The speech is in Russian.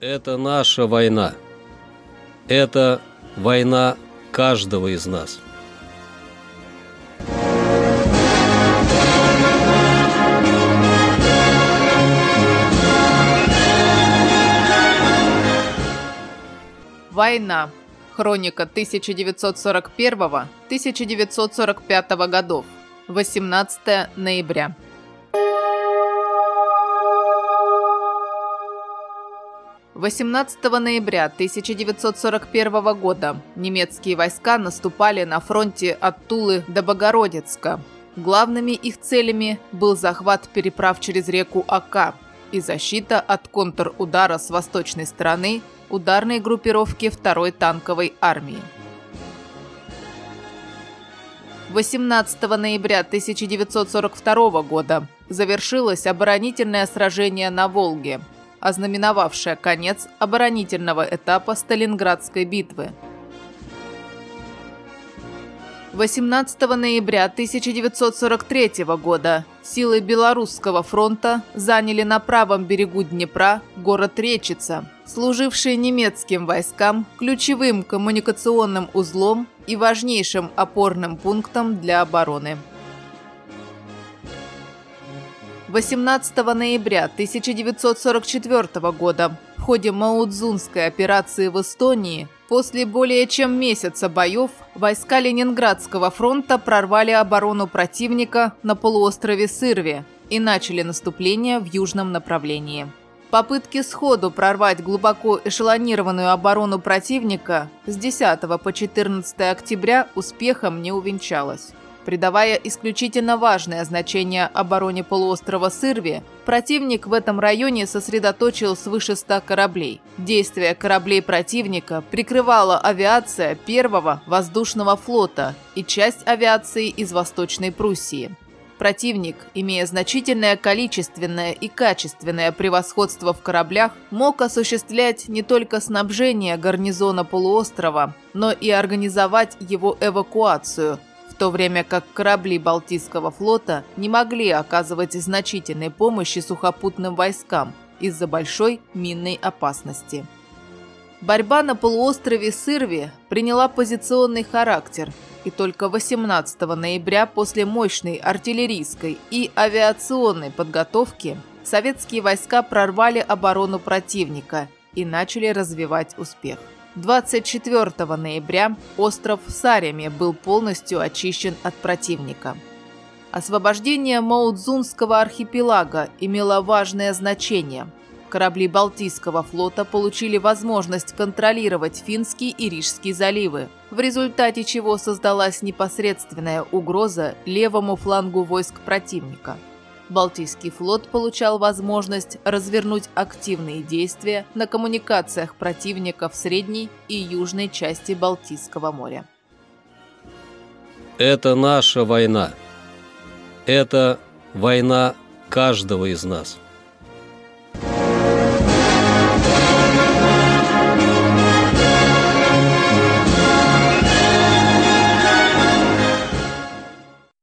Это наша война. Это война каждого из нас. Война. Хроника 1941-1945 годов. 18 ноября. Восемнадцатого ноября 1941 года немецкие войска наступали на фронте от Тулы до Богородицка. Главными их целями был захват переправ через реку Ака и защита от контрудара с восточной стороны ударной группировки 2-й танковой армии. 18 ноября 1942 года завершилось оборонительное сражение на Волге, ознаменовавшее конец оборонительного этапа Сталинградской битвы. 18 ноября 1943 года силы Белорусского фронта заняли на правом берегу Днепра город Речица, служивший немецким войскам ключевым коммуникационным узлом и важнейшим опорным пунктом для обороны. 18 ноября 1944 года в ходе Маудзунской операции в Эстонии после более чем месяца боев войска Ленинградского фронта прорвали оборону противника на полуострове Сырве и начали наступление в южном направлении. Попытки сходу прорвать глубоко эшелонированную оборону противника с 10 по 14 октября успехом не увенчалось. Придавая исключительно важное значение обороне полуострова Сырви, противник в этом районе сосредоточил свыше 100 кораблей. Действия кораблей противника прикрывала авиация первого воздушного флота и часть авиации из Восточной Пруссии. Противник, имея значительное количественное и качественное превосходство в кораблях, мог осуществлять не только снабжение гарнизона полуострова, но и организовать его эвакуацию – в то время как корабли Балтийского флота не могли оказывать значительной помощи сухопутным войскам из-за большой минной опасности. Борьба на полуострове Сырви приняла позиционный характер, и только 18 ноября после мощной артиллерийской и авиационной подготовки советские войска прорвали оборону противника и начали развивать успех. 24 ноября остров Сарями был полностью очищен от противника. Освобождение Маудзунского архипелага имело важное значение. Корабли Балтийского флота получили возможность контролировать Финский и Рижский заливы, в результате чего создалась непосредственная угроза левому флангу войск противника – Балтийский флот получал возможность развернуть активные действия на коммуникациях противника в средней и южной части Балтийского моря. Это наша война. Это война каждого из нас.